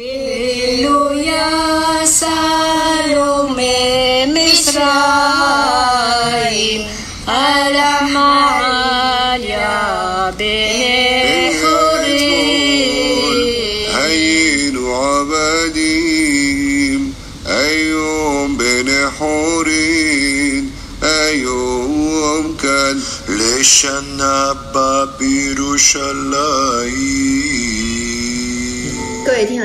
Hello.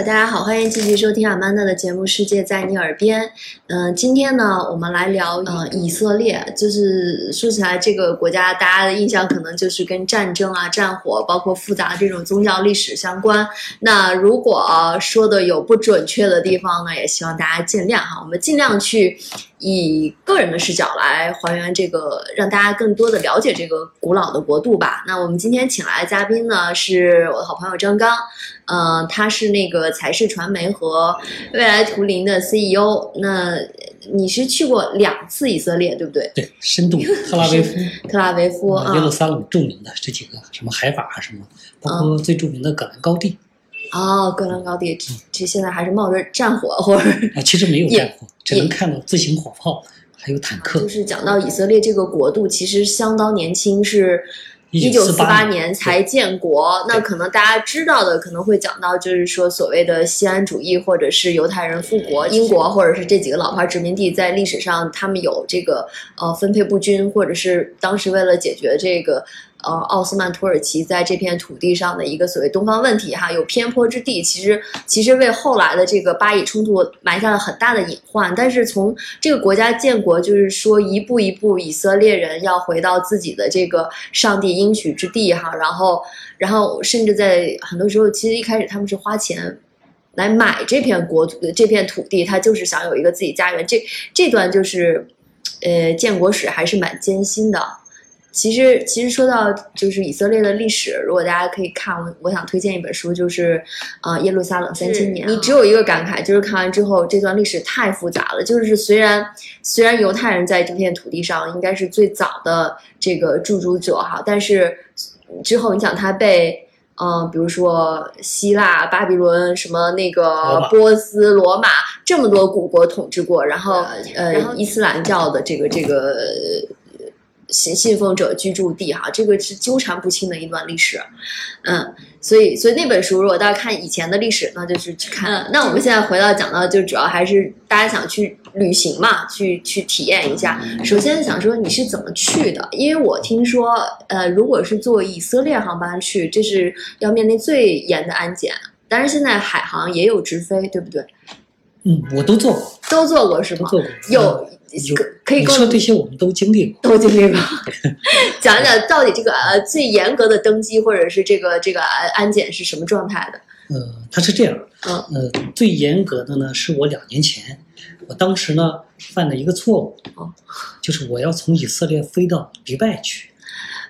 大家好，欢迎继续收听阿曼达的节目《世界在你耳边》。嗯、今天呢，我们来聊呃以色列。就是说起来，这个国家大家的印象可能就是跟战争啊、战火，包括复杂的这种宗教历史相关。那如果、说的有不准确的地方呢，也希望大家见谅哈。我们尽量去以个人的视角来还原这个，让大家更多的了解这个古老的国度吧。那我们今天请来的嘉宾呢，是我的好朋友张刚。呃，他是那个财视传媒和未来图灵的 CEO。那你是去过两次以色列，对不对？对，深度 特拉维夫、特拉维夫耶，路撒冷著名的这几个什么海法啊什么，包括最著名的戈兰高地哦，戈兰高地，这这现在还是冒着战火或者啊，其实没有战火，只能看到自行火炮，还有坦克就。是讲到以色列这个国度，其实相当年轻，是一九四1948八年年才建国。那可能大家知道的，可能会讲到就是说所谓的西安主义，或者是犹太人复国，英国或者是这几个老牌殖民地在历史上他们有这个呃分配不均，或者是当时为了解决这个。呃，奥斯曼土耳其在这片土地上的一个所谓东方问题，哈，有偏颇之地，其实其实为后来的这个巴以冲突埋下了很大的隐患。但是从这个国家建国，就是说一步一步，以色列人要回到自己的这个上帝应许之地，哈，然后然后甚至在很多时候，其实一开始他们是花钱。来买这片国土的这片土地，他就是想有一个自己家园。这这段就是，呃，建国史还是蛮艰辛的。其实，其实说到就是以色列的历史，如果大家可以看，我我想推荐一本书，就是呃《耶路撒冷三千年》。你只有一个感慨，就是看完之后，这段历史太复杂了。就是虽然虽然犹太人在这片土地上应该是最早的这个驻足者哈，但是之后你想他被。嗯，比如说希腊、巴比伦、什么那个波斯、罗马这么多古国统治过，然后呃，伊斯兰教的这个这个呃信信奉者居住地哈，这个是纠缠不清的一段历史，嗯，所以所以那本书如果大家看以前的历史，那就是去看。那我们现在回到讲到，就主要还是大家想去旅行嘛，去去体验一下。首先想说你是怎么去的？因为我听说，呃，如果是坐以色列航班去，这是要面临最严的安检。但是，现在海航也有直飞，对不对？嗯，我都做过，都做过是吗？做过。有有可可以你说这些我们都经历过。都经历过，讲一讲到底这个呃最严格的登机或者是这个这个安安检是什么状态的？呃，它是这样，嗯呃，最严格的呢是我两年前，我当时呢犯了一个错误哦，就是我要从以色列飞到迪拜去，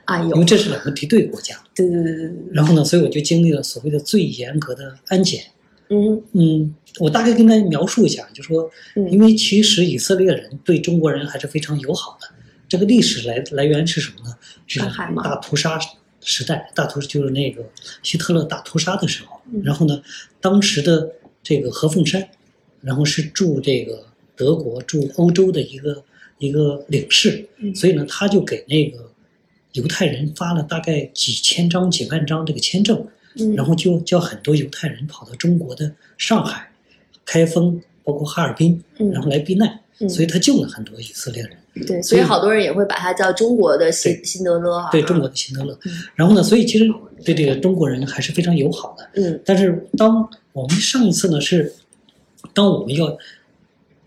哎呦因为，这是两个敌对国家。对对对对对，然后呢，所以我就经历了所谓的最严格的安检。嗯嗯，我大概跟大家描述一下，就说，嗯因为其实以色列人对中国人还是非常友好的。这个历史来来源是什么呢？是大屠杀时代，大屠就是那个希特勒大屠杀的时候。嗯然后呢，当时的这个何凤山，然后是驻这个德国驻欧洲的一个一个领事，嗯所以呢，他就给那个犹太人发了大概几千张、几万张这个签证。嗯，然后就叫很多犹太人跑到中国的上海、开封，包括哈尔滨，嗯然后来避难，嗯所以他救了很多以色列人，对，所以好多人也会把他叫中国的辛辛德勒啊，对中国的辛德勒嗯。然后呢，所以其实对这个中国人还是非常友好的。嗯但是当我们上一次呢是，当我们要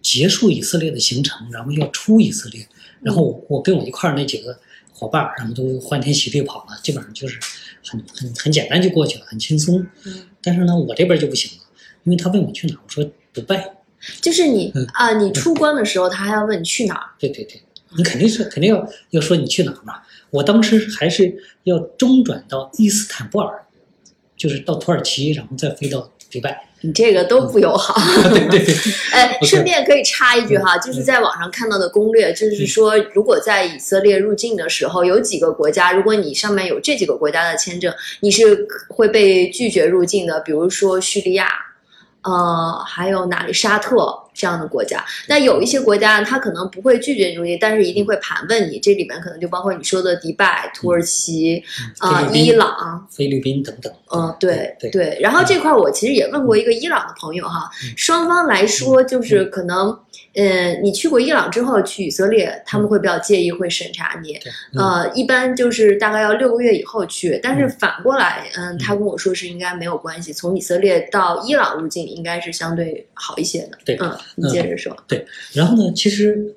结束以色列的行程，然后要出以色列，然后我我跟我一块儿那几个伙伴儿，然后都欢天喜地跑了，基本上就是很很很简单就过去了，很轻松。嗯，但是呢，我这边就不行了，因为他问我去哪儿，我说迪拜。就是你嗯啊，你出关的时候他还要问你去哪儿，对对对，你肯定是肯定要要说你去哪儿嘛。我当时还是要中转到伊斯坦布尔，就是到土耳其，然后再飞到迪拜。你这个都不友好。对 对对，哎顺便可以插一句哈，就是在网上看到的攻略，就是说，如果在以色列入境的时候，有几个国家，如果你上面有这几个国家的签证，你是会被拒绝入境的，比如说叙利亚。呃，还有哪里沙特这样的国家。那有一些国家，他可能不会拒绝你入境，但是一定会盘问你。这里面可能就包括你说的迪拜、土耳其、啊、伊朗。菲律宾等等。嗯，对对对。然后这块儿我其实也问过一个伊朗的朋友哈，嗯双方来说就是可能，嗯，你去过伊朗之后去以色列，他们会比较介意，会审查你。呃，一般就是大概要六个月以后去，但是反过来，嗯，他跟我说是应该没有关系，从以色列到伊朗入境应该是相对好一些的。对嗯，你接着说。对然后呢，其实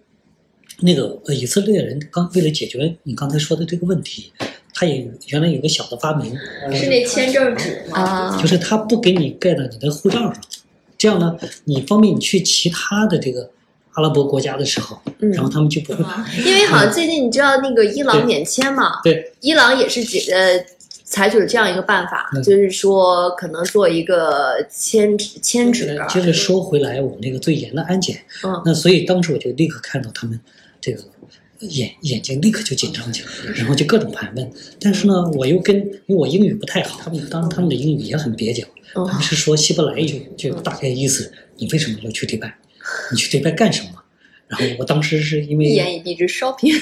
那个呃以色列人刚为了解决你刚才说的这个问题，他也原来有个小的发明，是那签证纸吗？啊就是他不给你盖到你的护照上，这样呢，你方便你去其他的这个阿拉伯国家的时候，嗯然后他们就不会排。因为好像最近你知道那个伊朗免签嘛，对，伊朗也是解呃采取了这样一个办法，嗯就是说可能做一个签纸签纸啊。接着说回来，我那个最严的安检，嗯那所以当时我就立刻看到他们这个眼眼睛立刻就紧张起来，然后就各种盘问。但是呢，我又跟因为我英语不太好，他们当然他们的英语也很蹩脚，嗯他们是说希伯来语，就大概意思，你为什么要去迪拜？你去迪拜干什么？然后我当时是因为一言以蔽之，shopping。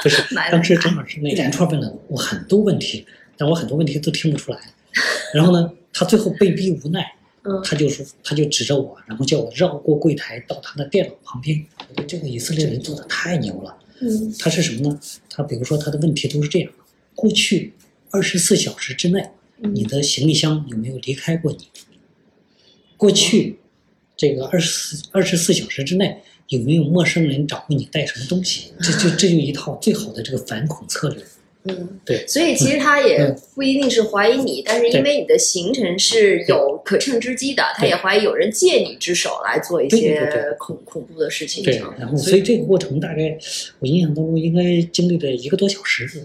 不是当时正好是那连串问了我很多问题，但我很多问题都听不出来。然后呢，他最后被逼无奈，嗯他就说，他就指着我，然后叫我绕过柜台到他的电脑旁边。我觉得这个以色列人做的太牛了。嗯他是什么呢？他比如说他的问题都是这样：过去二十四小时之内，你的行李箱有没有离开过你？过去这个二十四二十四小时之内，有没有陌生人找过你带什么东西？这就这就一套最好的这个反恐策略。嗯，对所以其实他也嗯不一定是怀疑你，但是因为你的行程是有可乘之机的，他也怀疑有人借你之手来做一些对恐恐怖的事情。对，然后所以这个过程大概我印象当中应该经历了一个多小时。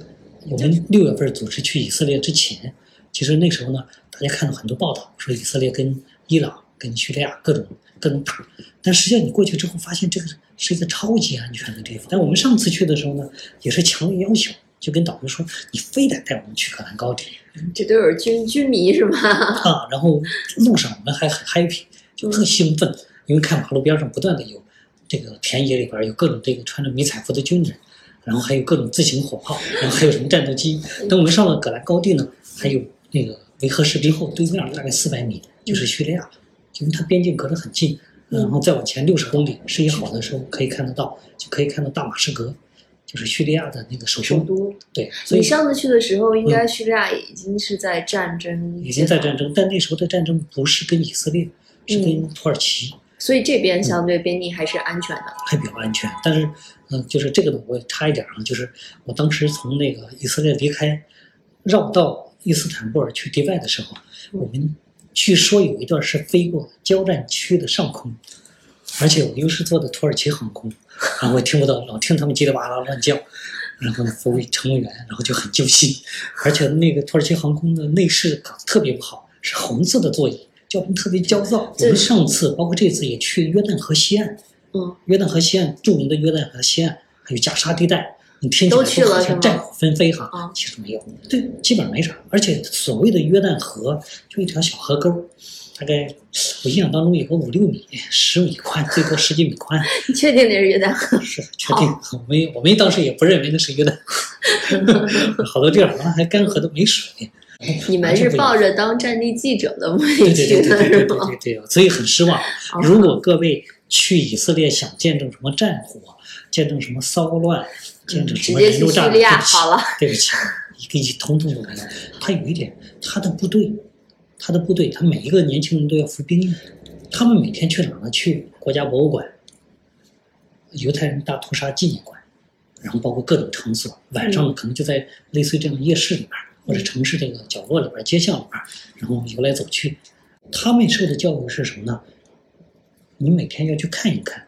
我们六月份组织去以色列之前，其实那时候呢，大家看到很多报道说以色列跟伊朗、跟叙利亚各种各种打，但实际上你过去之后发现这个是一个超级安全的地方。但我们上次去的时候呢，也是强烈要求，就跟导游说，你非得带我们去可兰高地这都是军军迷是吧？啊。然后路上我们还很 happy，就特兴奋，因为看马路边上不断的有这个田野里边有各种这个穿着迷彩服的军人。然后还有各种自行火炮，然后还有什么战斗机。等我们上了葛兰高地呢，还有那个维和士兵后对面大概四百米就是叙利亚，因为它边境隔得很近。然后再往前六十公里，视野好的时候可以看得到，就可以看到大马士革，就是叙利亚的那个首都。对，所以你上次去的时候，应该叙利亚已经是在战争，已经在战，争，但那时候的战争不是跟以色列，是跟土耳其。所以这边相对边境还是安全的。还比较安全。但是，嗯、就是这个呢，我插一点啊，就是我当时从那个以色列离开，绕到伊斯坦布尔去迪拜的时候，我们据说有一段是飞过交战区的上空，而且我又是坐的土耳其航空，然后我听不到，老听他们叽里哇啦乱叫。然后呢，服务乘务员，然后就很揪心，而且那个土耳其航空的内饰搞得特别不好，是红色的座椅，叫人特别焦躁。我们上次包括这次也去约旦河西岸，嗯，约旦河西岸著名的约旦河西岸，还有加沙地带，你听起来都好像战火纷飞哈，啊其实没有，对，基本上没啥。而且所谓的约旦河就一条小河沟，大概我印象当中有个五六米、十米宽，最多十几米宽。你确定那是约旦河？是确定，我们我们当时也不认为那是约旦河，好多地儿好像还干涸都没水。你们是抱着当战地记者的目的对对去的对对对对是吗？对对，所以很失望。哦如果各位去以色列想见证什么战火，见证什么骚乱，见证什么直接去人肉炸弹，叙利亚对不起好了，对不起，一个一通通都没了。他有一点，他的部队，他的部队，他每一个年轻人都要服兵役，他们每天去哪儿呢？去国家博物馆、犹太人大屠杀纪念馆，然后包括各种场所，晚上可能就在类似于这样的夜市里边儿，或者城市这个角落里边儿、街巷里边儿，然后游来走去。他们受的教育是什么呢？你每天要去看一看，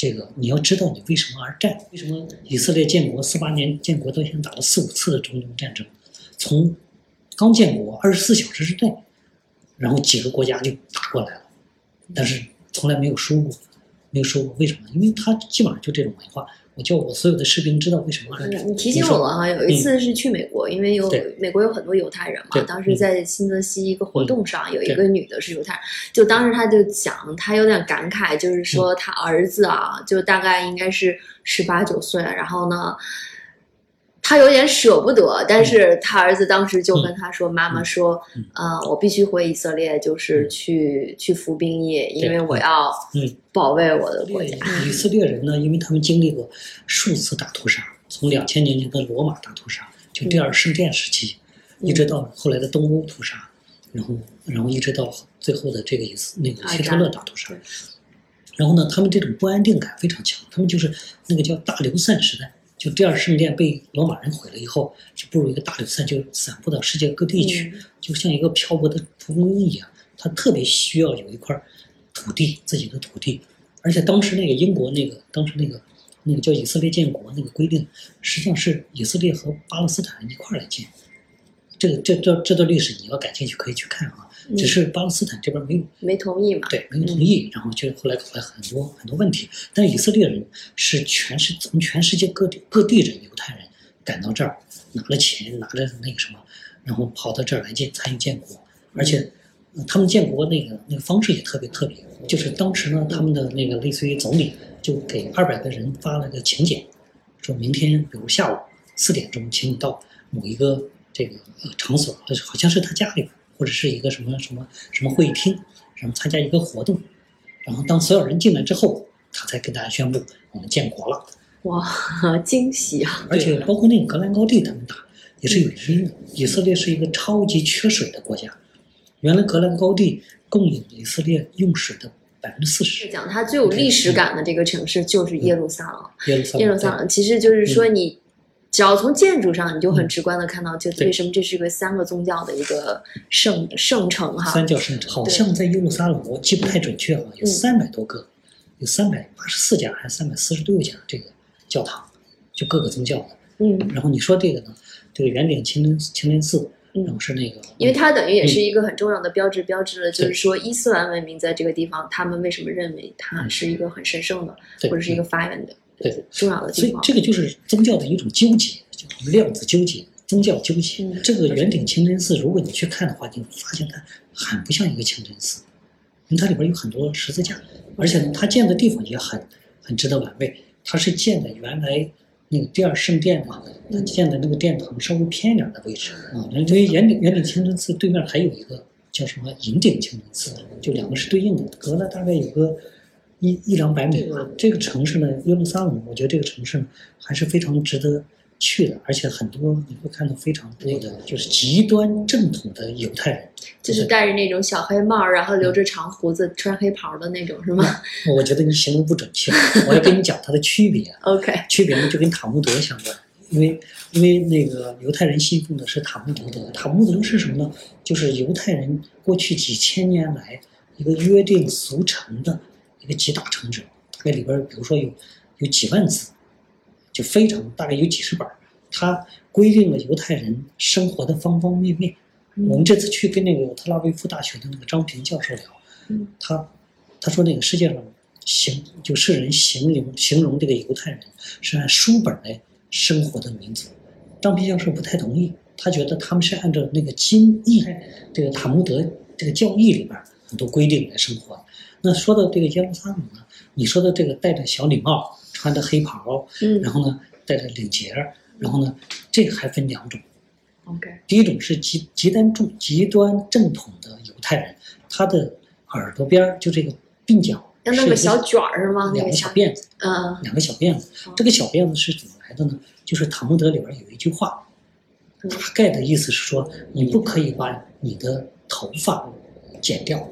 这个你要知道你为什么而战，为什么以色列建国四八年建国到现在打了四五次的中东战争，从刚建国二十四小时之内，然后几个国家就打过来了，但是从来没有输过。没有收过，为什么？因为他基本上就这种文化。我叫我所有的士兵知道为什么。你提醒我了哈，有一次是去美国，因为有美国有很多犹太人嘛，当时在新泽西一个活动上，有一个女的是犹太人，就当时她就讲，她有点感慨，就是嗯说她儿子啊，就大概应该是十八九岁，然后呢。她有点舍不得，但是他儿子当时就跟他说：“妈妈说，嗯。呃，我必须回以色列，就是去去服兵役，因为我要嗯。保卫我的国家。以色列人呢，因为他们经历过数次大屠杀，从两千年前的罗马大屠杀，就第二圣殿时期，嗯一直到后来的东欧屠杀，然后然后一直到最后的这个以斯那个希特勒大屠杀。然后呢，他们这种不安定感非常强，他们就是那个叫大流散时代，就第二圣殿被罗马人毁了以后，就步入一个大流散，就散布到世界各地去。嗯就像一个漂泊的蒲公英一样，他特别需要有一块土地，自己的土地。而且当时那个英国那个，当时那个那个叫以色列建国那个规定，实际上是以色列和巴勒斯坦一块儿来建。这个这这这段历史你要感兴趣可以去看啊，嗯只是巴勒斯坦这边没有没同意嘛？对，没有同意，然后就后来搞了很多很多问题。但以色列人是全是从全世界各地各地人犹太人赶到这儿，拿了钱，拿了那个什么，然后跑到这儿来建参与建国，而且、呃他们建国那个那个方式也特别特别，就是当时呢，他们的那个类似于总理就给二百个人发了个请柬，说明天比如下午四点钟，请你到某一个这个呃场所，呃好像是他家里边，或者是一个什么什么什么会议厅，然后参加一个活动，然后当所有人进来之后，他才跟大家宣布我们建国了。哇，惊喜啊！而且包括那个格兰高地他们打也是有原因的。以色列是一个超级缺水的国家，原来格兰高地供应以色列用水的百分之四十。讲它最有历史感的这个城市就是耶路撒冷。耶路撒冷，耶路撒冷其实就是说你。只要从建筑上，你就很直观的看到，就为什么这是一个三个宗教的一个圣圣城哈。三教圣城，好像在耶路撒冷，我记不太准确了，有嗯。三百多个，有三百八十四家还是三百四十六家这个教堂，就各个宗教的。嗯，然后你说这个呢，这个圆顶清真清真寺，嗯。然后是那个，因为它等于也是一个很重要的标志，标志了就是说伊斯兰文明在这个地方，他们为什么认为它是一个很神圣的，对或者是一个发源的对重要的所以。这个就是宗教的一种纠结，就量子纠结，宗教纠结。嗯这个圆顶清真寺，如果你去看的话，你会发现它很不像一个清真寺，因为它里边有很多十字架，而且呢，它建的地方也很很值得玩味。它是建的原来那个第二圣殿嘛，它建的那个殿堂稍微偏一点的位置啊。因为圆顶圆顶清真寺对面还有一个叫什么银顶清真寺，就两个是对应的，隔了大概有个。一一两百米吧。这个城市呢，耶路撒冷，我觉得这个城市呢还是非常值得去的，而且很多你会看到非常多的就是极端正统的犹太人，就是戴着那种小黑帽，然后留着长胡子，穿黑袍的那种，是吗我觉得你形容不准确，我要跟你讲它的区别。？OK，区别呢就跟塔木德相关，因为因为那个犹太人信奉的是塔木德，塔木德是什么呢？就是犹太人过去几千年来一个约定俗成的一个集大成者，大概里边比如说有有几万字，就非常大概有几十本儿，它规定了犹太人生活的方方面面。我们这次去跟那个特拉维夫大学的那个张平教授聊，嗯他他说那个世界上形就世人形容形容这个犹太人是按书本来生活的民族，张平教授不太同意，他觉得他们是按照那个经义这个塔木德这个教义里边很多规定来生活的。那说到这个耶路撒冷呢，你说的这个戴着小礼帽，穿着黑袍，嗯然后呢戴着领结，然后呢这个还分两种。，OK，第一种是极极端重、极端正统的犹太人，他的耳朵边儿就这个鬓角要弄个小卷儿是吗？两个小，辫子，嗯两个小辫子。这个小辫子是怎么来的呢？就是塔木德里边有一句话，嗯大概的意思是说，你不可以把你的头发剪掉。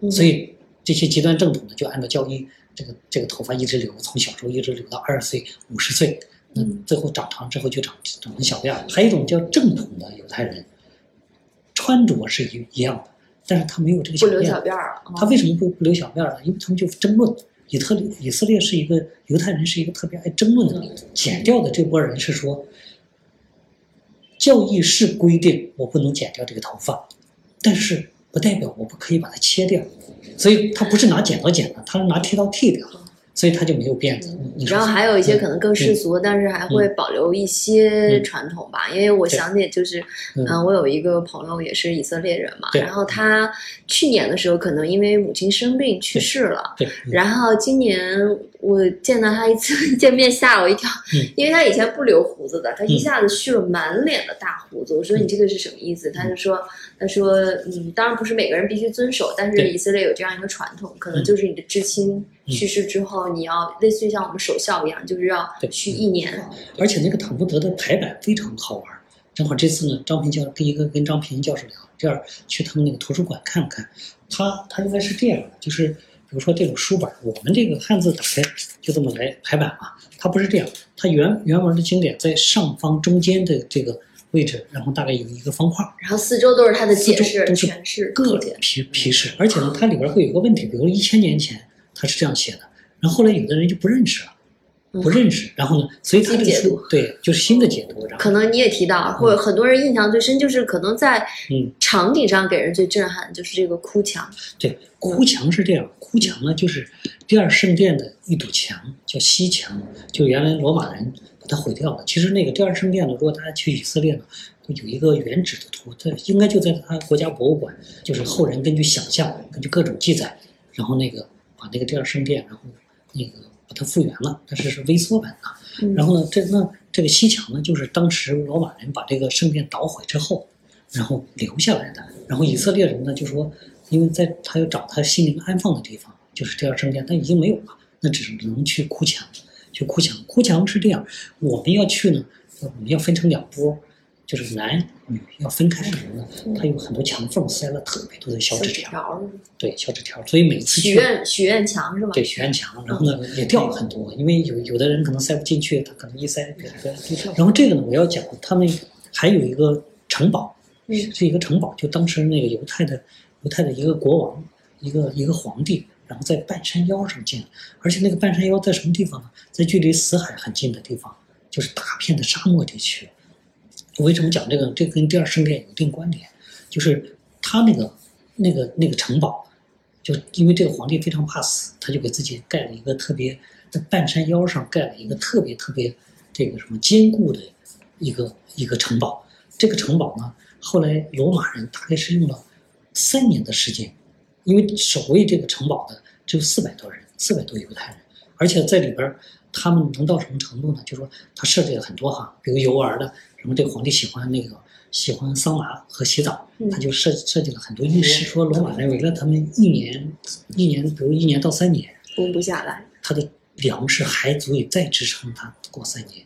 嗯，所以这些极端正统的就按照教义，这个这个头发一直留，从小时候一直留到二十岁、五十岁，那嗯最后长长之后就长长成小辫儿。还有一种叫正统的犹太人，穿着是一一样的，但是他没有这个小不留辫儿。他为什么不不留小辫儿呢？因为他们就争论。以特列以色列是一个犹太人，是一个特别爱争论的民族。剪掉的这波人是说，教义是规定我不能剪掉这个头发，但是不代表我不可以把它切掉。所以他不是拿剪刀剪的，他是拿剃刀剃掉的，所以他就没有辫子。然后还有一些可能更世俗，但是还会保留一些嗯传统吧。因为我想起就是，嗯嗯，我有一个朋友也是以色列人嘛，然后他去年的时候可能因为母亲生病去世了，嗯然后今年我见到他一次 见面吓我一跳，嗯因为他以前不留胡子的，他一嗯下子蓄了满脸的大胡子。我说你这个是什么意思？他就说他说嗯，当然不是每个人必须遵守，但是以色列有这样一个传统，可能嗯就是你的至亲嗯去世之后，你要类似于像我们守孝一样，就是要对去一年。而且那个塔木德的排版非常好玩。正好这次呢，张平教跟一个跟张平教授聊，这样去他们那个图书馆看看，他他应该是这样的，就是比如说这种书本，我们这个汉字打开就这么来排版嘛，它不是这样，它原原文的经典在上方中间的这个位置，然后大概有一个方块，然后四周都是它的解释、都是诠释、各注解。批批示，而且呢，它里边会有个问题，比如一千年前它是这样写的，然后后来有的人就不认识了，嗯不认识，然后呢，所以他这个对就是新的解读，然后可能你也提到，或者很多人印象最深，就是可能在嗯场景上给人最震撼，就是这个哭墙。对，哭墙是这样，哭墙呢就是第二圣殿的一堵墙，叫西墙，就原来罗马人把它毁掉了。其实那个第二圣殿呢，如果大家去以色列呢，有一个原址的图，它应该就在他国家博物馆，就是后人根据想象，根据各种记载，然后那个把那个第二圣殿，然后那个把它复原了，但是是微缩版的。嗯然后呢，这那这个西墙呢，就是当时罗马人把这个圣殿捣毁之后，然后留下来的。然后以色列人呢就说，因为在他要找他心灵安放的地方，就是第二圣殿，但已经没有了，那只能去哭墙，去哭墙。哭墙是这样，我们要去呢，我们要分成两波，就是男女要分开是什么呢？它有很多墙缝塞了特别多的小小纸纸条，对小纸条，所以每次许愿许愿墙是吧？对许愿墙，然后呢也掉了很多，因为有有的人可能塞不进去，他可能一塞。然后这个呢，我要讲他们还有一个城堡，嗯是一个城堡，就当时那个犹太的犹太的一个国王，一个一个皇帝，然后在半山腰上建，而且那个半山腰在什么地方呢？在距离死海很近的地方，就是大片的沙漠地区。为什么讲这个？这跟第二圣殿有一定关联，就是他那个那个那个城堡，就因为这个皇帝非常怕死，他就给自己盖了一个特别在半山腰上盖了一个特别特别这个什么坚固的一个一个城堡。这个城堡呢，后来罗马人大概是用了三年的时间，因为守卫这个城堡的只有四百多人，四百多犹太人，而且在里边他们能到什么程度呢？就说他设计了很多哈，比如游玩的，什么这个皇帝喜欢那个喜欢桑拿和洗澡，嗯他就设设计了很多浴室。说罗马人为了他们一年一年，比如一年到三年，攻不下来。他的粮食还足以再支撑他过三年，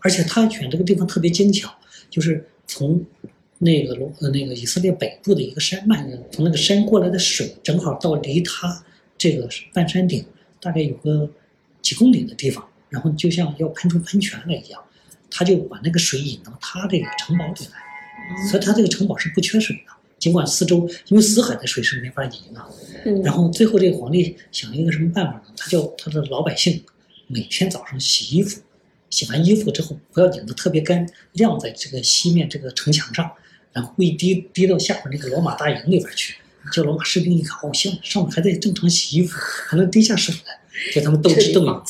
而且他选这个地方特别精巧，就是从那个罗呃那个以色列北部的一个山脉，从那个山过来的水，正好到离他这个半山顶大概有个几公里的地方，然后就像要喷出喷泉来一样，他就把那个水引到他这个城堡里来，所以他这个城堡是不缺水的。尽管四周因为死海的水是没法引的，嗯，然后最后这个皇帝想一个什么办法呢？他叫他的老百姓每天早上洗衣服，洗完衣服之后不要拧得特别干，晾在这个西面这个城墙上，然后一滴滴到下边那个罗马大营里边去。叫罗马士兵一看，哦，行，上面还在正常洗衣服，还能滴下水来，给他们斗智斗勇了。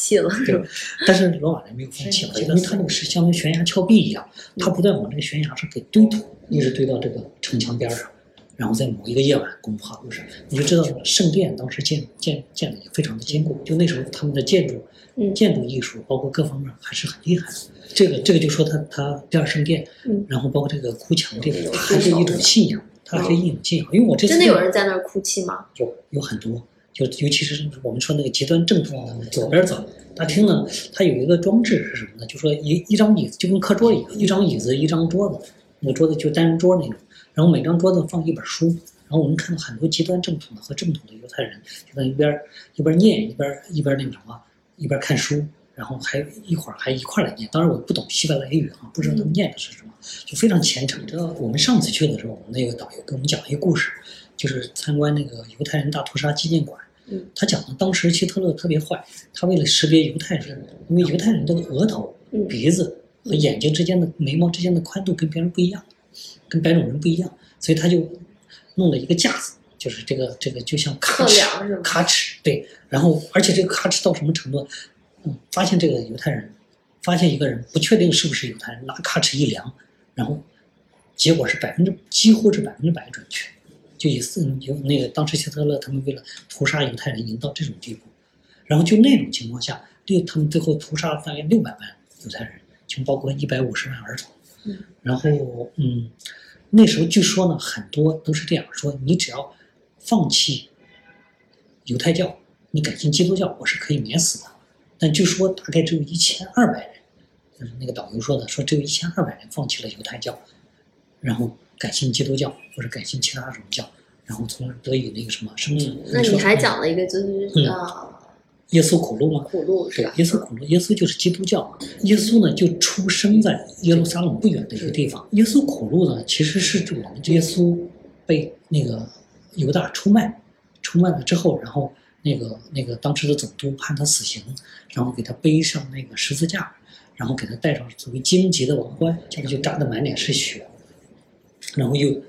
对，但是罗马人没有放弃，因为他那个是相当于悬崖峭壁一样，他不断往这个悬崖上给堆土，一直堆到这个城墙边上，然后在某一个夜晚攻破就是，你就知道圣殿当时建建建的也非常的坚固，就那时候他们的建筑嗯。建筑艺术包括各方面还是很厉害的。这个这个就说他他第二圣殿，嗯。然后包括这个哭墙这个，有还是一种信仰，它还是一种信仰，因为我这次真的有人在那儿哭泣吗？有有很多，就尤其是我们说那个极端正统的左边走大厅呢，它有一个装置是什么呢？就说一一张椅子就跟课桌一样，一张椅子一张桌子，那个桌子就单人桌那种，然后每张桌子放一本书，然后我们看到很多极端正统的和正统的犹太人就在一边一边念一边一边那个什么一边看书，然后还一会儿还一块儿来念。当然我不懂希伯来语啊，不知道他们念的是什么，就非常虔诚。知道我们上次去的时候，我们那个导游给我们讲一个故事，就是参观那个犹太人大屠杀纪念馆。嗯，他讲的当时希特勒特别坏，他为了识别犹太人，因为犹太人这个额头、嗯鼻子和眼睛之间的眉毛之间的宽度跟别人不一样，跟白种人不一样，所以他就弄了一个架子，就是这个这个就像卡尺？卡尺对，然后而且这个卡尺到什么程度？嗯，发现这个犹太人，发现一个人不确定是不是犹太人，拿卡尺一量，然后结果是百分之几乎是百分之百准确，就以斯有那个当时希特勒他们为了屠杀犹太人已经到这种地步，然后就那种情况下，对他们最后屠杀了大概六百万犹太人，其中包括一百五十万儿童。嗯，然后嗯，那时候据说呢，很多都是这样说：你只要放弃犹太教，你改信基督教，我是可以免死的。但据说大概只有一千二百人，就是那个导游说的，说只有一千二百人放弃了犹太教，然后改信基督教或者改信其他什么教，然后从而得以那个什么生存。那你说还讲了一个就是嗯呃耶稣苦路吗？苦路是吧，？耶稣苦路，耶稣就是基督教。耶稣呢，就出生在耶路撒冷不远的一个地方。耶稣苦路呢，其实是指我们耶稣被那个犹大出卖，出卖了之后，然后那个那个当时的总督判他死刑，然后给他背上那个十字架，然后给他戴上所谓荆棘的王冠，这个就扎得满脸是血，然后又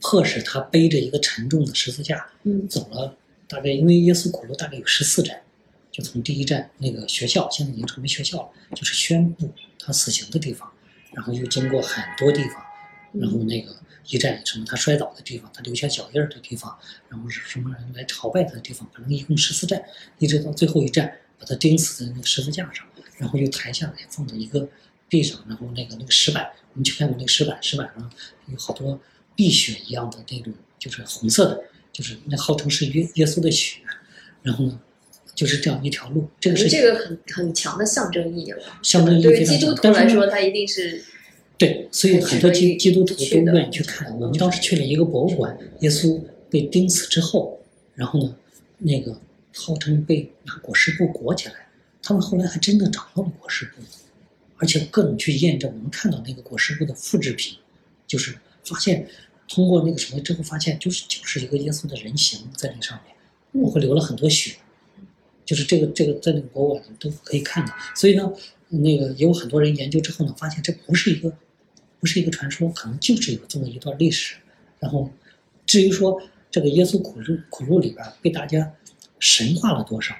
迫使他背着一个沉重的十字架，嗯。走了大概，因为耶稣苦路大概有十四站，就从第一站那个学校，现在已经成为学校了，就是宣布他死刑的地方，然后又经过很多地方，然后那个一站什么他摔倒的地方，他留下脚印儿的地方，然后是什么人来朝拜他的地方，反正一共十四站，一直到最后一站把他钉死在那个十字架上，然后又抬下来放到一个地上，然后那个那个石板，我们去看过那个石板，石板上有好多碧血一样的那种，就是红色的，就是那号称是耶耶稣的血，然后呢，就是这样一条路，这个是这个很很强的象征意义了。象征意义对于基督徒来说，它一定是对，所以很多基基督徒都愿意去看。我们当时去了一个博物馆，耶稣被钉死之后，然后呢，那个号称被拿裹尸布裹起来，他们后来还真的找到了裹尸布，而且各种去验证，我们看到那个裹尸布的复制品，就是发现通过那个什么之后，发现就是就是一个耶稣的人形在那上面，我会流了很多血，就是这个这个在那个博物馆里都可以看到。所以呢，那个也有很多人研究之后呢，发现这不是一个不是一个传说，可能就是有这么一段历史。然后至于说这个耶稣苦路苦路里边被大家神化了多少，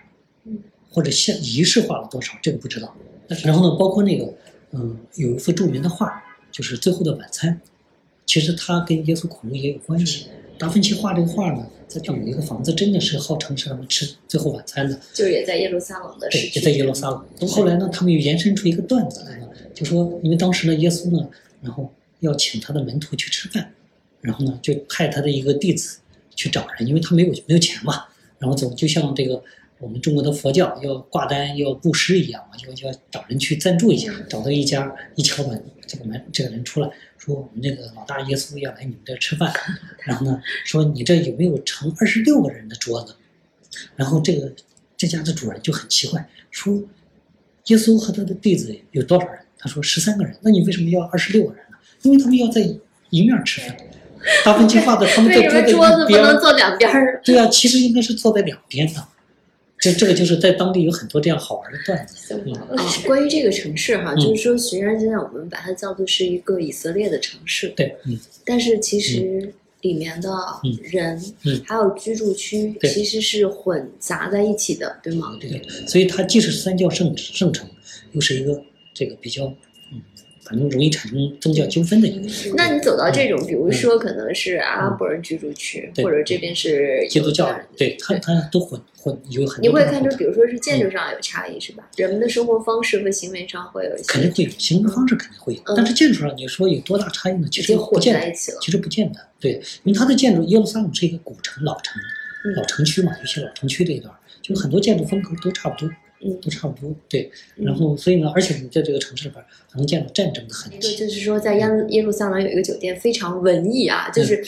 嗯，或者像仪式化了多少，这个不知道。然后呢，包括那个嗯，有一幅著名的画，就是《最后的晚餐》，其实它跟耶稣苦路也有关系。达芬奇画这个画呢，它就有一个房子，真的是号称是他们吃最后晚餐的，就是也在耶路撒冷的对，也在耶路撒冷。后来呢，他们又延伸出一个段子来了，就说因为当时呢，耶稣呢，然后要请他的门徒去吃饭，然后呢，就派他的一个弟子去找人，因为他没有没有钱嘛，然后走就像这个我们中国的佛教要挂单要布施一样嘛，要要找人去赞助一下，找到一家一敲门，这个门这个人出来说我们这个老大耶稣要来你们这吃饭，然后呢说你这有没有盛二十六个人的桌子？然后这个这家的主人就很奇怪，说耶稣和他的弟子有多少人？他说十三个人。那你为什么要二十六个人呢？因为他们要在一面吃饭。达芬奇画的他们在 桌子不能坐两边儿？对啊，其实应该是坐在两边的。这这个就是在当地有很多这样好玩的段子。关于这个城市哈，嗯。就是说，虽然现在我们把它叫做是一个以色列的城市，对，嗯，但是其实里面的嗯。人嗯。还有居住区其实是混杂在一起的，对吗？对对，所以它既是三教圣圣城，又是一个这个比较嗯，反正容易产生宗教纠纷的一个那你走到这种，比如说可能是阿拉伯人居住区，嗯或者这边是基督教人，对他他都混混有很多。你会看出，比如说是建筑上有差异，是吧？人们的生活方式和行为上会有一些肯定会有，行为方式肯定会有，嗯但是建筑上你说有多大差异呢？其实不见得，在一起了。其实不见得。对，因为它的建筑，耶路撒冷是一个古城老城，嗯老城区嘛，尤其老城区这一段，就很多建筑风格都差不多，嗯都差不多。对，嗯然后所以呢，而且你在这个城市里边还能见到战争的痕迹。对。就是说，在耶耶路撒冷有一个酒店非常文艺啊，就是，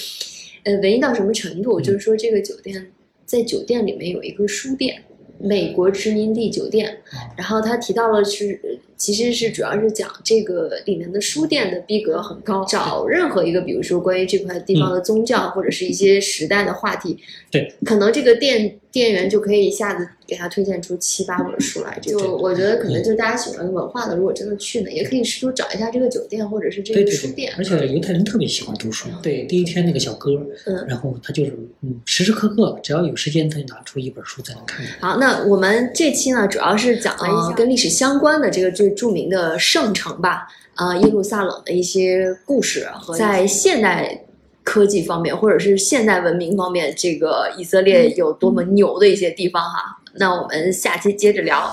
呃，文艺到什么程度？嗯就是说，这个酒店在酒店里面有一个书店，美国殖民地酒店。啊然后他提到了是，呃其实是主要是讲这个里面的书店的逼格很高，找任何一个，比如说关于这块地方的宗教、或者是一些时代的话题，对，可能这个店店员就可以一下子给他推荐出七八本书来。就我觉得可能就是大家喜欢文化的，如果真的去呢，也可以试图找一下这个酒店或者是这个书店对对对。而且犹太人特别喜欢读书。对，第一天那个小哥，嗯然后他就是嗯，时时刻刻只要有时间，他就拿出一本书在那看。好，那我们这期呢，主要是讲了一些跟历史相关的这个最著名的圣城吧啊耶路撒冷的一些故事和在现代科技方面或者是现代文明方面这个以色列有多么牛的一些地方哈。那我们下期接着聊。